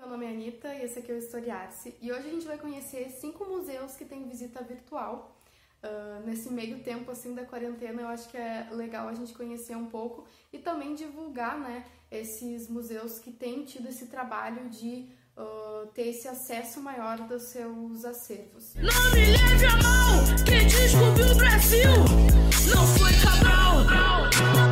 Meu nome é Anitta e esse aqui é o Historiarse. E hoje a gente vai conhecer cinco museus que têm visita virtual. Uh, nesse meio tempo assim da quarentena, eu acho que é legal a gente conhecer um pouco e também divulgar, né, esses museus que têm tido esse trabalho de uh, ter esse acesso maior dos seus acervos. Não me leve a mal, quem descobriu o Brasil não foi Cabral.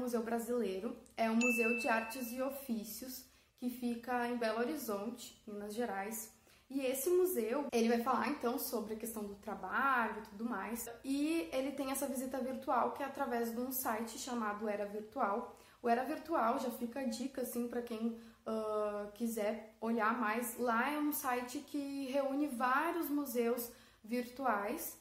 Museu brasileiro, é um museu de artes e ofícios que fica em Belo Horizonte, Minas Gerais. E esse museu, ele vai falar então sobre a questão do trabalho e tudo mais. E ele tem essa visita virtual que é através de um site chamado Era Virtual. O Era Virtual já fica a dica assim para quem uh, quiser olhar mais. Lá é um site que reúne vários museus virtuais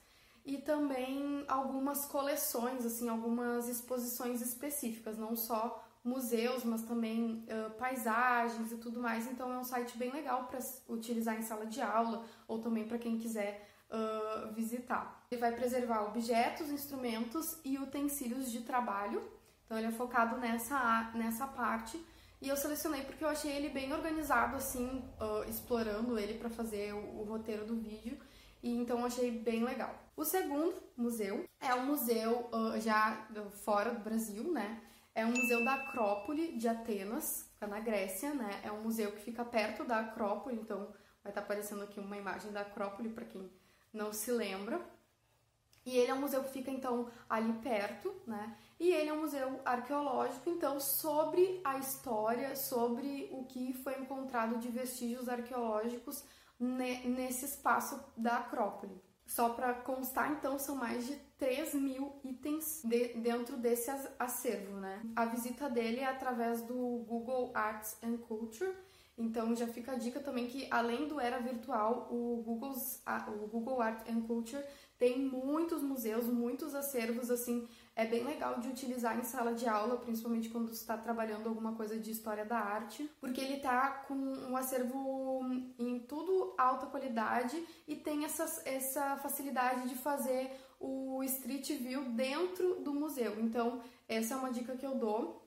e também algumas coleções, assim, algumas exposições específicas, não só museus, mas também uh, paisagens e tudo mais. Então é um site bem legal para utilizar em sala de aula ou também para quem quiser uh, visitar. Ele vai preservar objetos, instrumentos e utensílios de trabalho. Então ele é focado nessa, nessa parte. E eu selecionei porque eu achei ele bem organizado, assim, uh, explorando ele para fazer o, o roteiro do vídeo. E então achei bem legal. O segundo museu é um museu já fora do Brasil, né? É um museu da Acrópole de Atenas, fica na Grécia, né? É um museu que fica perto da Acrópole, então vai estar tá aparecendo aqui uma imagem da Acrópole para quem não se lembra. E ele é um museu que fica então ali perto, né? E ele é um museu arqueológico, então sobre a história, sobre o que foi encontrado de vestígios arqueológicos nesse espaço da Acrópole. Só para constar, então, são mais de 3 mil itens de, dentro desse acervo, né? A visita dele é através do Google Arts and Culture, então já fica a dica também que além do Era Virtual, o, Google's, o Google Art and Culture tem muitos museus, muitos acervos assim é bem legal de utilizar em sala de aula, principalmente quando está trabalhando alguma coisa de história da arte, porque ele tá com um acervo em tudo alta qualidade e tem essa, essa facilidade de fazer o street view dentro do museu. Então, essa é uma dica que eu dou.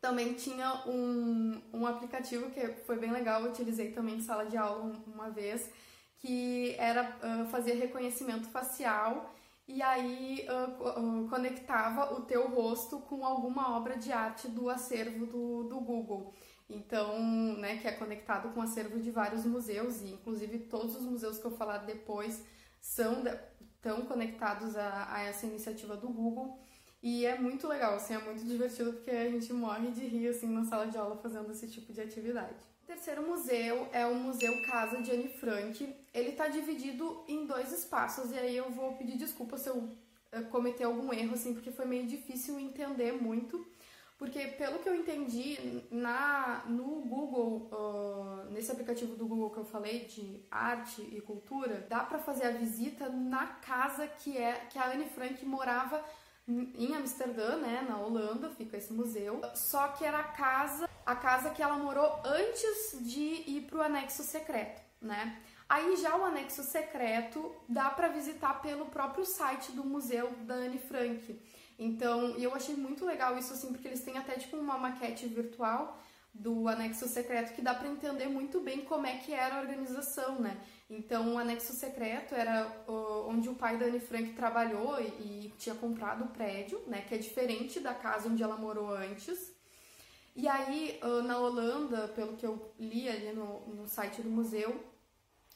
Também tinha um, um aplicativo que foi bem legal, eu utilizei também em sala de aula uma vez, que era uh, fazer reconhecimento facial e aí uh, uh, conectava o teu rosto com alguma obra de arte do acervo do, do Google. Então, né, que é conectado com o acervo de vários museus, e inclusive todos os museus que eu falar depois são tão conectados a, a essa iniciativa do Google. E é muito legal, assim, é muito divertido porque a gente morre de rir assim na sala de aula fazendo esse tipo de atividade. Terceiro museu é o Museu Casa de Anne Frank. Ele está dividido em dois espaços e aí eu vou pedir desculpa se eu eh, cometer algum erro, assim, porque foi meio difícil entender muito. Porque pelo que eu entendi, na, no Google, uh, nesse aplicativo do Google que eu falei de arte e cultura, dá para fazer a visita na casa que é que a Anne Frank morava em Amsterdã, né, na Holanda, fica esse museu. Só que era a casa, a casa que ela morou antes de ir pro anexo secreto, né? Aí já o anexo secreto dá para visitar pelo próprio site do museu da Anne Frank. Então, eu achei muito legal isso assim, porque eles têm até tipo uma maquete virtual do anexo secreto que dá para entender muito bem como é que era a organização, né? Então, o anexo secreto era onde o pai da Anne Frank trabalhou e, tinha comprado o prédio, né? Que é diferente da casa onde ela morou antes. E aí, uh, na Holanda, pelo que eu li ali no, no site do museu,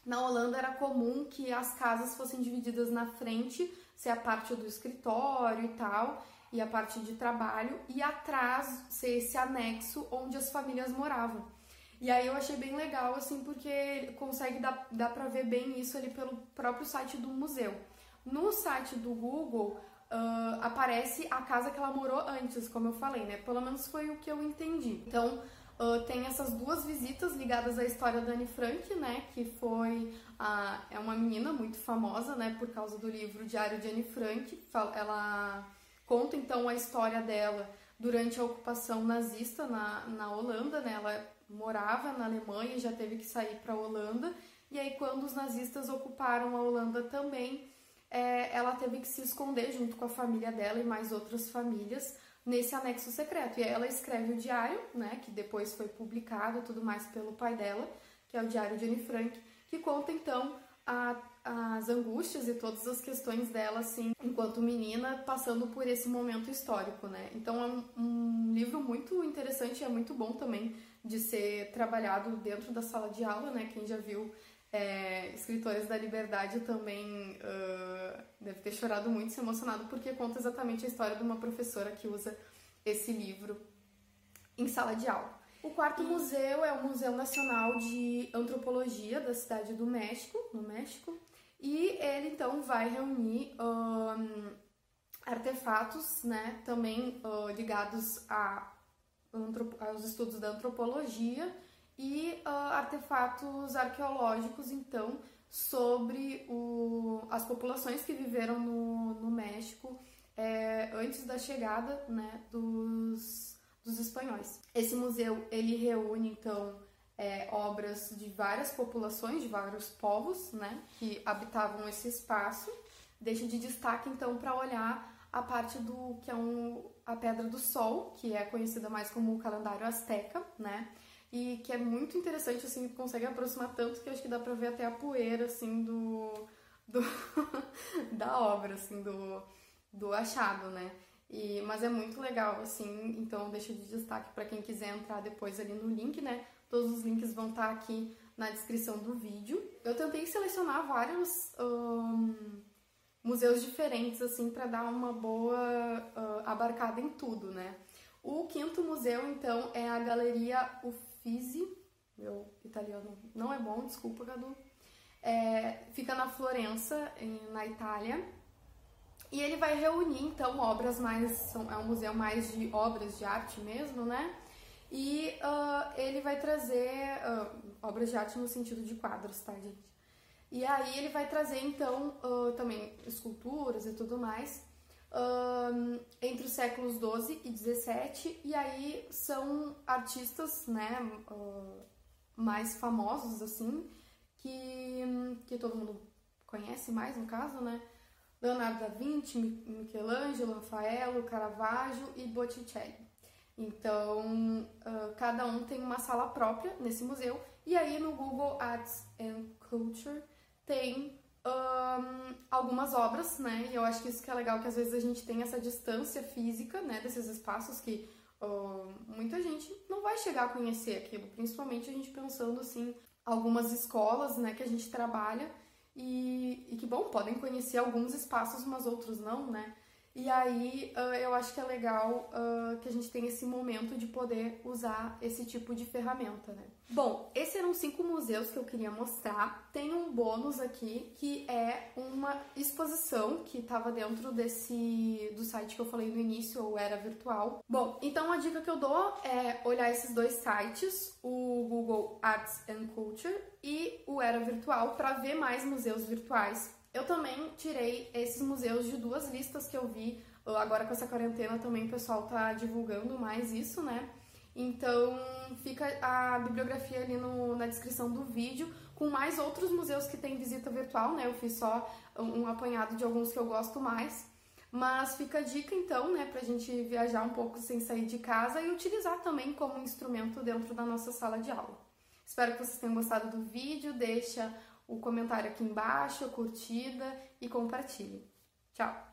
na Holanda era comum que as casas fossem divididas na frente, ser a parte do escritório e tal, e a parte de trabalho, e atrás ser esse anexo onde as famílias moravam. E aí eu achei bem legal, assim, porque consegue dar, dar pra ver bem isso ali pelo próprio site do museu. No site do Google uh, aparece a casa que ela morou antes, como eu falei, né? Pelo menos foi o que eu entendi. Então uh, tem essas duas visitas ligadas à história da Anne Frank, né? Que foi uh, é uma menina muito famosa, né? Por causa do livro Diário de Anne Frank. Ela conta então a história dela durante a ocupação nazista na, na Holanda, né? Ela morava na Alemanha e já teve que sair para a Holanda. E aí, quando os nazistas ocuparam a Holanda também, é, ela teve que se esconder junto com a família dela e mais outras famílias nesse anexo secreto. E ela escreve o diário, né, que depois foi publicado tudo mais pelo pai dela, que é o diário de Anne Frank, que conta então a, as angústias e todas as questões dela, assim, enquanto menina, passando por esse momento histórico, né? Então é um, um livro muito interessante e é muito bom também de ser trabalhado dentro da sala de aula, né? Quem já viu é, Escritores da Liberdade também uh, deve ter chorado muito, se emocionado, porque conta exatamente a história de uma professora que usa esse livro em sala de aula. O quarto museu é o Museu Nacional de Antropologia da cidade do México, no México, e ele então vai reunir um, artefatos, né, também uh, ligados a, aos estudos da antropologia e uh, artefatos arqueológicos, então, sobre o, as populações que viveram no, no México é, antes da chegada né, dos, dos espanhóis. Esse museu ele reúne então é, obras de várias populações, de vários povos, né, que habitavam esse espaço. Deixa de destaque então para olhar a parte do que é um, a Pedra do Sol, que é conhecida mais como o calendário azteca, né? e que é muito interessante, assim, consegue aproximar tanto que acho que dá pra ver até a poeira, assim, do, do da obra, assim, do, do achado, né? E, mas é muito legal, assim, então deixo de destaque para quem quiser entrar depois ali no link, né? Todos os links vão estar tá aqui na descrição do vídeo. Eu tentei selecionar vários um, museus diferentes, assim, para dar uma boa uh, abarcada em tudo, né? O quinto museu, então, é a Galeria Uffizi. Meu italiano não é bom, desculpa, Cadu. É, fica na Florença, na Itália. E ele vai reunir, então, obras mais. São, é um museu mais de obras de arte mesmo, né? E uh, ele vai trazer uh, obras de arte no sentido de quadros, tá, gente? E aí ele vai trazer, então, uh, também esculturas e tudo mais entre os séculos 12 e 17, e aí são artistas, né, uh, mais famosos, assim, que, que todo mundo conhece mais, no caso, né, Leonardo da Vinci, Michelangelo, Rafaelo, Caravaggio e Botticelli. Então, uh, cada um tem uma sala própria nesse museu, e aí no Google Arts and Culture tem um, algumas obras, né? E eu acho que isso que é legal, que às vezes a gente tem essa distância física, né, desses espaços que uh, muita gente não vai chegar a conhecer aquilo, principalmente a gente pensando assim, algumas escolas, né, que a gente trabalha e, e que, bom, podem conhecer alguns espaços, mas outros não, né? E aí uh, eu acho que é legal uh, que a gente tenha esse momento de poder usar esse tipo de ferramenta, né? Bom, esses eram cinco museus que eu queria mostrar. Tem um bônus aqui que é uma exposição que estava dentro desse do site que eu falei no início, ou era virtual. Bom, então a dica que eu dou é olhar esses dois sites, o Google Arts and Culture e o Era Virtual, para ver mais museus virtuais eu também tirei esses museus de duas listas que eu vi. Agora com essa quarentena também o pessoal tá divulgando mais isso, né? Então fica a bibliografia ali no, na descrição do vídeo com mais outros museus que tem visita virtual, né? Eu fiz só um, apanhado de alguns que eu gosto mais. Mas fica a dica então, né, pra gente viajar um pouco sem sair de casa e utilizar também como instrumento dentro da nossa sala de aula. Espero que vocês tenham gostado do vídeo, deixa o comentário aqui embaixo, a curtida e compartilhe. Tchau!